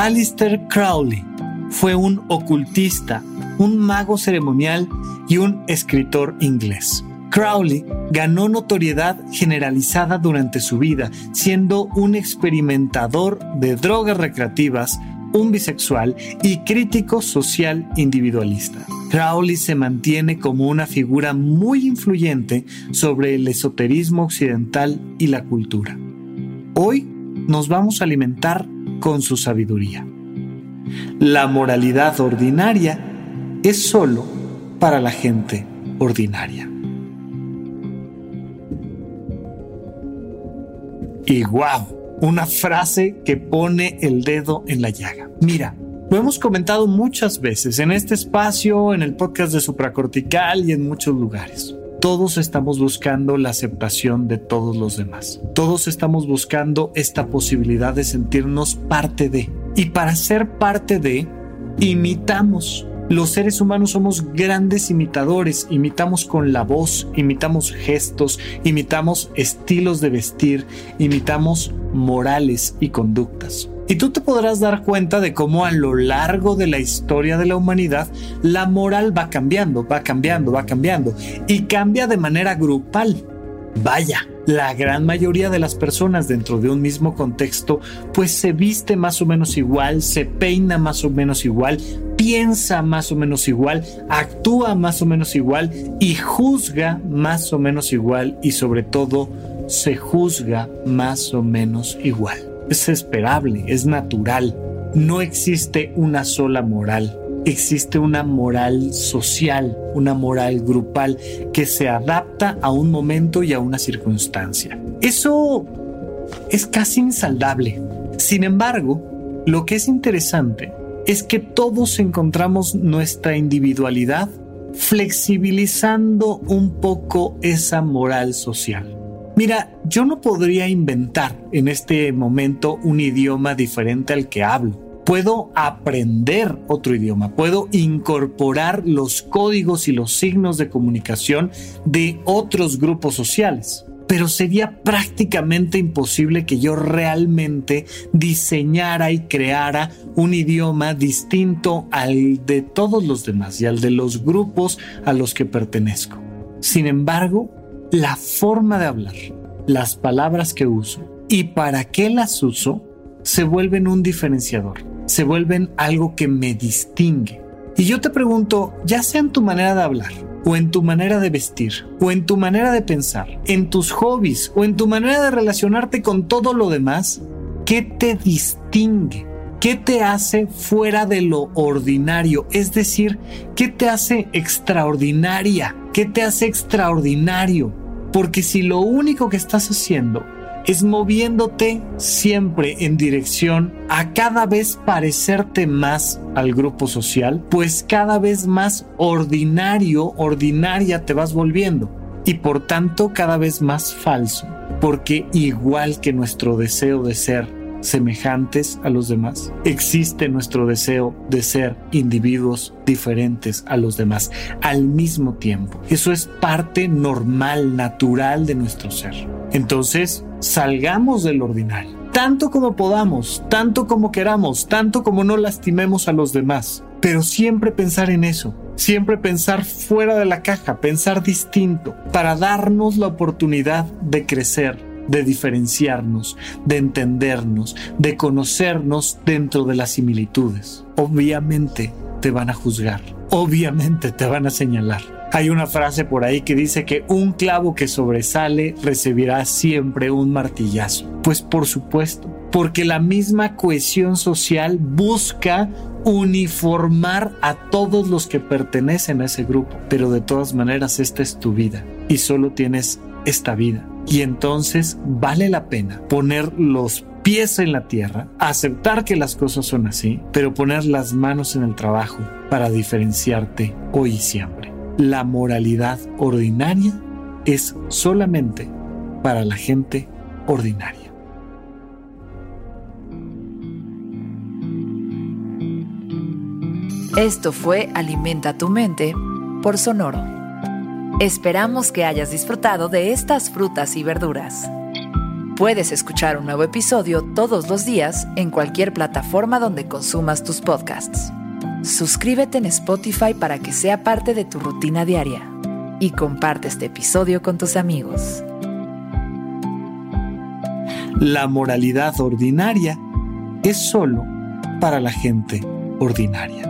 Alistair Crowley fue un ocultista, un mago ceremonial y un escritor inglés. Crowley ganó notoriedad generalizada durante su vida, siendo un experimentador de drogas recreativas, un bisexual y crítico social individualista. Crowley se mantiene como una figura muy influyente sobre el esoterismo occidental y la cultura. Hoy nos vamos a alimentar con su sabiduría. La moralidad ordinaria es solo para la gente ordinaria. Y wow, una frase que pone el dedo en la llaga. Mira, lo hemos comentado muchas veces en este espacio, en el podcast de supracortical y en muchos lugares. Todos estamos buscando la aceptación de todos los demás. Todos estamos buscando esta posibilidad de sentirnos parte de. Y para ser parte de, imitamos. Los seres humanos somos grandes imitadores, imitamos con la voz, imitamos gestos, imitamos estilos de vestir, imitamos morales y conductas. Y tú te podrás dar cuenta de cómo a lo largo de la historia de la humanidad la moral va cambiando, va cambiando, va cambiando y cambia de manera grupal. Vaya, la gran mayoría de las personas dentro de un mismo contexto pues se viste más o menos igual, se peina más o menos igual, piensa más o menos igual, actúa más o menos igual y juzga más o menos igual y sobre todo se juzga más o menos igual. Es esperable, es natural. No existe una sola moral. Existe una moral social, una moral grupal que se adapta a un momento y a una circunstancia. Eso es casi insaldable. Sin embargo, lo que es interesante es que todos encontramos nuestra individualidad flexibilizando un poco esa moral social. Mira, yo no podría inventar en este momento un idioma diferente al que hablo. Puedo aprender otro idioma, puedo incorporar los códigos y los signos de comunicación de otros grupos sociales pero sería prácticamente imposible que yo realmente diseñara y creara un idioma distinto al de todos los demás y al de los grupos a los que pertenezco. Sin embargo, la forma de hablar, las palabras que uso y para qué las uso se vuelven un diferenciador, se vuelven algo que me distingue. Y yo te pregunto, ya sea en tu manera de hablar, o en tu manera de vestir, o en tu manera de pensar, en tus hobbies, o en tu manera de relacionarte con todo lo demás, ¿qué te distingue? ¿Qué te hace fuera de lo ordinario? Es decir, ¿qué te hace extraordinaria? ¿Qué te hace extraordinario? Porque si lo único que estás haciendo es moviéndote siempre en dirección a cada vez parecerte más al grupo social, pues cada vez más ordinario, ordinaria te vas volviendo. Y por tanto cada vez más falso, porque igual que nuestro deseo de ser semejantes a los demás. Existe nuestro deseo de ser individuos diferentes a los demás al mismo tiempo. Eso es parte normal, natural de nuestro ser. Entonces, salgamos del ordinario. Tanto como podamos, tanto como queramos, tanto como no lastimemos a los demás. Pero siempre pensar en eso, siempre pensar fuera de la caja, pensar distinto, para darnos la oportunidad de crecer de diferenciarnos, de entendernos, de conocernos dentro de las similitudes. Obviamente te van a juzgar, obviamente te van a señalar. Hay una frase por ahí que dice que un clavo que sobresale recibirá siempre un martillazo. Pues por supuesto, porque la misma cohesión social busca uniformar a todos los que pertenecen a ese grupo. Pero de todas maneras, esta es tu vida y solo tienes esta vida. Y entonces vale la pena poner los pies en la tierra, aceptar que las cosas son así, pero poner las manos en el trabajo para diferenciarte hoy y siempre. La moralidad ordinaria es solamente para la gente ordinaria. Esto fue Alimenta tu mente por Sonoro. Esperamos que hayas disfrutado de estas frutas y verduras. Puedes escuchar un nuevo episodio todos los días en cualquier plataforma donde consumas tus podcasts. Suscríbete en Spotify para que sea parte de tu rutina diaria y comparte este episodio con tus amigos. La moralidad ordinaria es solo para la gente ordinaria.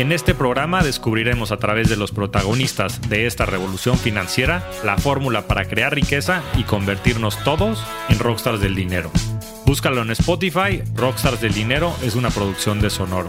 En este programa descubriremos a través de los protagonistas de esta revolución financiera la fórmula para crear riqueza y convertirnos todos en rockstars del dinero. Búscalo en Spotify, Rockstars del Dinero es una producción de Sonoro.